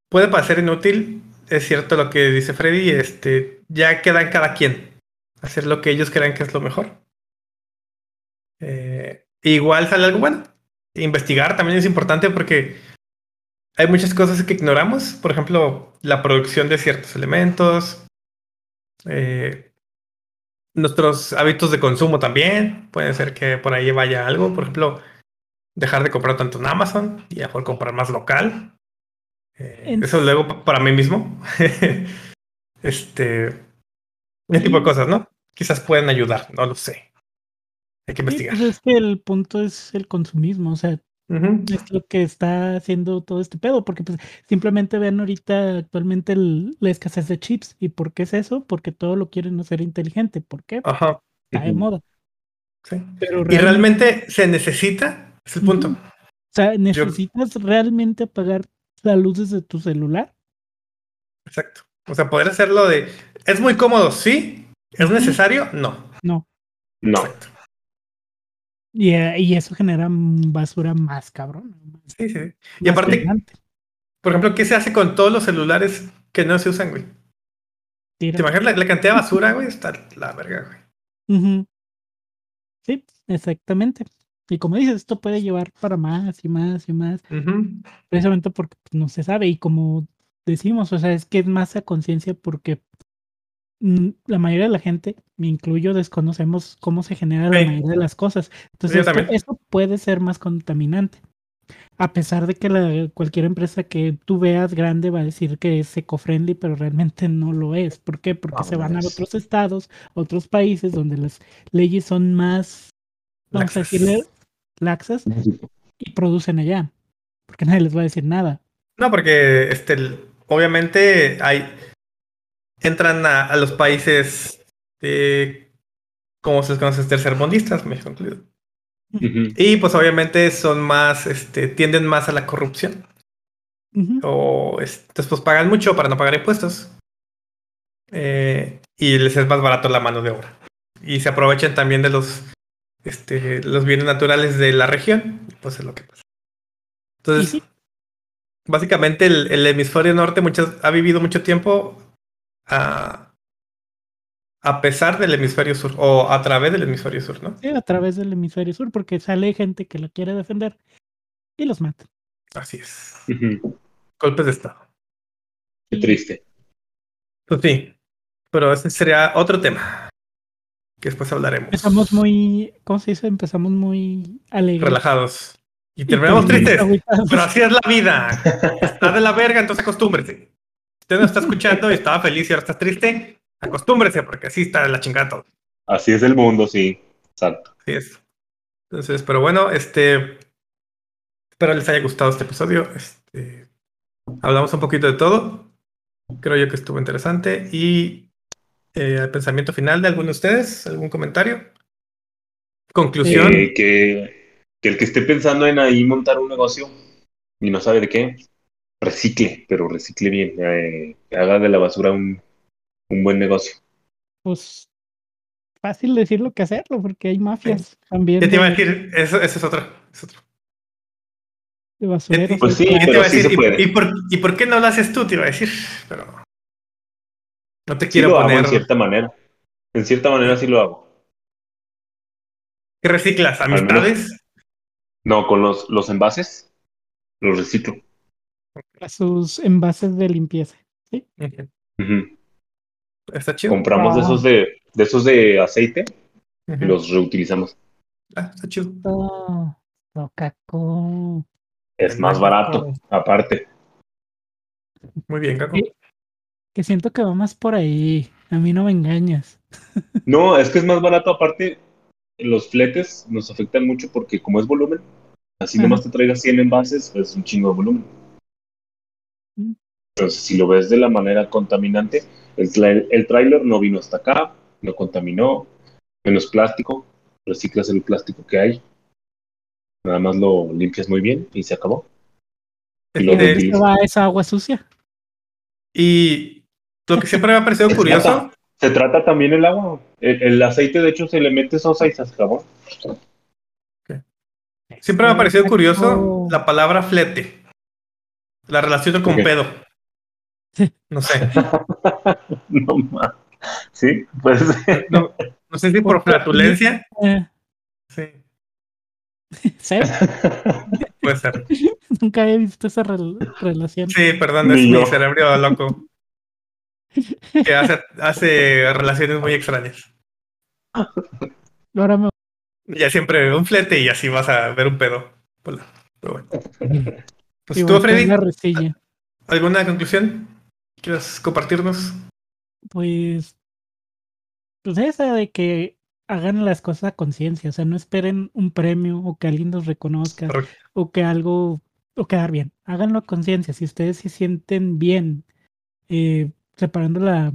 A: puede parecer inútil, es cierto lo que dice Freddy, este, ya queda en cada quien hacer lo que ellos crean que es lo mejor. Eh, igual sale algo bueno. Investigar también es importante porque hay muchas cosas que ignoramos. Por ejemplo, la producción de ciertos elementos. Eh, nuestros hábitos de consumo también. Puede ser que por ahí vaya algo. Por ejemplo, dejar de comprar tanto en Amazon y mejor comprar más local. Eh, eso luego para mí mismo. *laughs* este. Ese tipo de cosas, ¿no? Quizás pueden ayudar, no lo sé. Hay que investigar.
B: Pues es que el punto es el consumismo, o sea, es lo que está haciendo todo este pedo, porque pues simplemente ven ahorita actualmente la escasez de chips. ¿Y por qué es eso? Porque todo lo quieren hacer inteligente. ¿Por qué?
A: Ajá.
B: Está de moda.
A: Sí. Pero ¿Y realmente se necesita? Es el punto. O
B: sea, ¿necesitas realmente apagar la luz desde tu celular?
A: Exacto. O sea, poder hacerlo de... Es muy cómodo, sí. ¿Es necesario? No.
B: No.
C: No.
B: Eh, y, eso genera basura más cabrón.
A: sí, sí. Y aparte, por ejemplo, ¿qué se hace con todos los celulares que no se usan, güey? ¿Te imaginas la, cantidad de basura, güey? Está la verga,
B: güey. Sí, exactamente. Y como dices, esto puede llevar para más y más y más. Precisamente porque pues, no se sabe. Y como decimos, o sea, es que es más a conciencia porque Mm, la mayoría de la gente, me incluyo, desconocemos cómo se genera la mayoría de las cosas. Entonces, eso puede ser más contaminante. A pesar de que cualquier empresa que tú veas grande va a decir que es eco-friendly, pero realmente no lo es. ¿Por qué? Porque se van a otros estados, otros países donde las leyes son más, vamos a decirle, laxas y producen allá. Porque nadie les va a decir nada.
A: No, porque este, obviamente hay entran a, los países de, como se les conoce, tercermundistas, México incluido. Y pues obviamente son más, este, tienden más a la corrupción. O después pues pagan mucho para no pagar impuestos. Eh, y les es más barato la mano de obra. Y se aprovechan también de los, este, los bienes naturales de la región. Pues es lo que pasa. Entonces, básicamente el, el, hemisferio norte muchas, ha vivido mucho tiempo a, a pesar del hemisferio sur o a través del hemisferio sur, ¿no?
B: Sí, a través del hemisferio sur, porque sale gente que lo quiere defender y los mata.
A: Así es. Golpes de Estado.
C: Qué triste.
A: Pues sí, pero ese sería otro tema que después hablaremos.
B: Empezamos muy, ¿cómo se dice? Empezamos muy alegres.
A: Relajados. Y terminamos tristes. Pero así es la vida. *laughs* Está de la verga, entonces acostúmbrese usted no está escuchando y estaba feliz y ahora está triste, acostúmbrese porque así está la chingada todo.
C: Así es el mundo, sí. Exacto.
A: Así es. Entonces, pero bueno, este. Espero les haya gustado este episodio. Este, hablamos un poquito de todo. Creo yo que estuvo interesante. Y eh, el pensamiento final de alguno de ustedes, algún comentario. Conclusión.
C: Eh, que, que el que esté pensando en ahí montar un negocio y no sabe de qué, recicle, pero recicle bien, eh, haga de la basura un, un, buen negocio.
B: Pues fácil decirlo que hacerlo, porque hay mafias también.
A: ¿Qué te iba a decir? Eso, eso es otro. Es otro.
B: De basura.
C: Pues sí, pero sí se puede.
A: ¿y, por, ¿Y por qué no lo haces tú? Te iba a decir, pero no te quiero poner.
C: en cierta manera. En cierta manera sí lo hago.
A: ¿Qué reciclas? ¿Amistades?
C: No, con los, los envases los reciclo
B: a sus envases de limpieza. ¿sí?
A: Está chido.
C: Compramos de esos de, de esos de aceite y los reutilizamos.
A: Ah, está chido.
C: Es más barato, aparte.
A: Muy bien, Caco.
B: Que siento que va más por ahí. A mí no me engañas. *laughs*
C: No, es que es más barato. Aparte, los fletes nos afectan mucho porque, como es volumen, así nomás te traigas 100 envases, es un chingo de volumen. Entonces, si lo ves de la manera contaminante, el, el tráiler no vino hasta acá, no contaminó, menos plástico, reciclas el plástico que hay, nada más lo limpias muy bien y se acabó.
B: Y lo va esa agua sucia?
A: Y lo que siempre me ha parecido curioso.
C: se trata también el agua. El, aceite, de hecho, se le mete sosa y se acabó.
A: Siempre me ha parecido curioso la palabra flete. La relación con pedo. No sé. *laughs*
C: no más. Sí, pues.
A: No, no sé si por flatulencia. Sí. *laughs*
B: ¿Sí?
A: Puede ser. *laughs*
B: Nunca he visto esa relación.
A: Sí, perdón, es mi cerebro loco. Que hace, hace relaciones muy extrañas.
B: Ahora me...
A: Ya siempre un flete y así vas a ver un pedo. Pero bueno. *laughs* Pues tú, Freddy. ¿Alguna conclusión? ¿Quieres compartirnos?
B: Pues. Pues esa de que hagan las cosas a conciencia, o sea, no esperen un premio o que alguien los reconozca o que algo o quedar bien. Háganlo a conciencia. Si ustedes se sienten bien eh, separando la,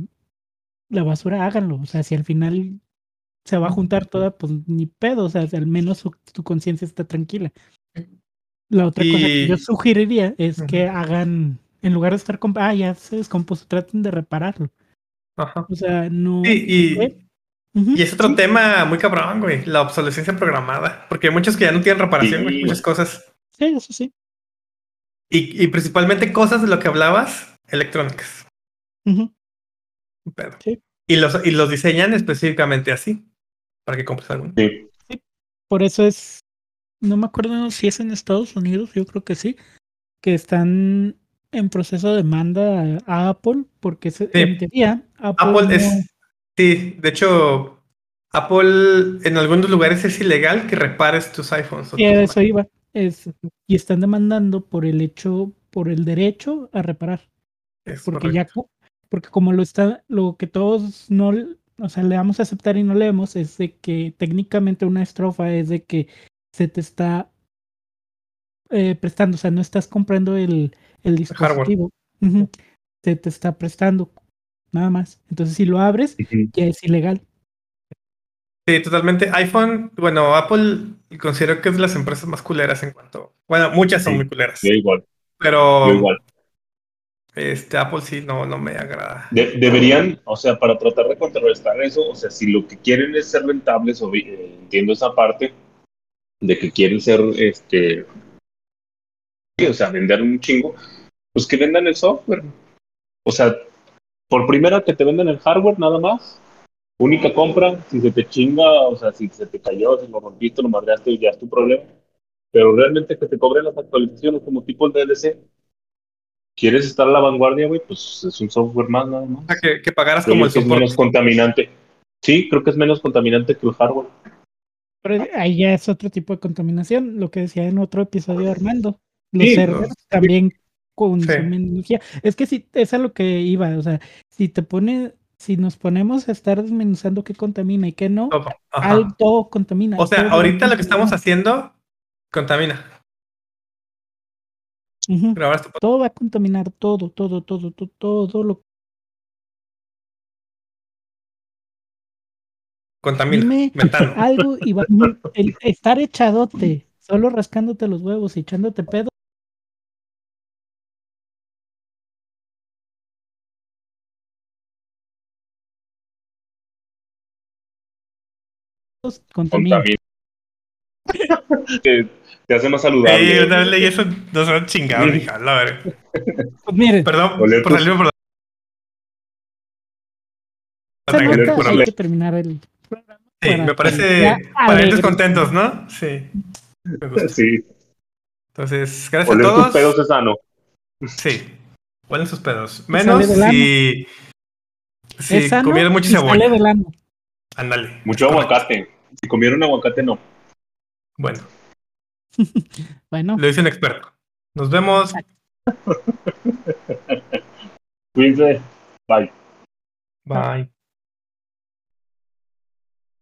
B: la basura, háganlo. O sea, si al final se va a juntar toda, pues ni pedo. O sea, al menos su, conciencia está tranquila. La otra cosa que yo sugeriría es que hagan, en lugar de estar con, ah, ya se descompuso, traten de repararlo. Ajá. O sea, no.
A: y, y es otro tema muy cabrón, güey, la obsolescencia programada. Porque hay muchos que ya no tienen reparación, güey, muchas cosas.
B: Sí, eso sí.
A: Y, y, principalmente cosas de lo que hablabas, electrónicas. Sí. y, los, y los diseñan específicamente así, para que compres algo.
C: Sí.
B: Por eso es, no me acuerdo si es en Estados Unidos, yo creo que sí, que están en proceso de demanda a, Apple, porque se, en teoría
A: Apple, es Sí, de hecho, Apple en algunos lugares es ilegal que repares tus iPhones.
B: Sí, eso iba. Es, y están demandando por el hecho, por el derecho a reparar. porque ya, porque como lo está, lo que todos no, o sea, le vamos a aceptar y no leemos es de que técnicamente una estrofa es de que se te está eh, prestando, o sea, no estás comprando el, el dispositivo, se te está prestando nada más. Entonces, si lo abres, ya es ilegal.
A: Sí, totalmente. iPhone, bueno, Apple considero que es de las empresas más culeras en cuanto. Bueno, muchas son muy culeras.
C: igual.
A: Pero.
C: igual.
A: Este, Apple sí no, no me agrada.
C: deberían, o sea, para tratar de contrarrestar eso, o sea, si lo que quieren es ser rentables, o, eh, entiendo esa parte de que quieren ser, este, o sea, vender un chingo, pues que vendan el software. O sea, por primera que te venden el hardware nada más, única compra, si se te chinga, o sea, si se te cayó, si lo rompiste, lo madreaste, ya es tu problema. Pero realmente que te cobren las actualizaciones como tipo el DLC. ¿Quieres estar a la vanguardia, güey? Pues es un software más nada más.
A: O sea, que, que pagaras como el
C: Es menos contaminante. Sí, creo que es menos contaminante que el hardware.
B: Pero ahí ya es otro tipo de contaminación, lo que decía en otro episodio de Armando. Los servers también es que sí, es a lo que iba, o sea, si te pone, si nos ponemos a estar desmenuzando qué contamina y qué no, todo contamina.
A: O sea, ahorita lo que estamos haciendo contamina.
B: Todo va a contaminar, todo, todo, todo, todo, todo lo
A: Contamina. Dime *laughs*
B: algo y va, el estar echadote, solo rascándote los huevos y echándote pedo, contamina. *laughs*
C: te, te, hace más saludable.
A: Sí, una vez leí eso, no se chingado, hija, a ver.
B: Pues miren.
A: Perdón, por salirme por
B: la... Hay que terminar el
A: programa. Sí, me parece para contentos, ¿no? Sí.
C: Sí.
A: Entonces, gracias a todos. sus
C: pedos es sano.
A: Sí. Huelen sus pedos. Menos si, si comieron mucho cebolla. Ándale.
C: Mucho aguacate. Si comieron aguacate, no.
A: Bueno. *laughs*
B: bueno.
A: Lo dice un experto. Nos vemos.
C: Cuídense. Bye.
A: Bye.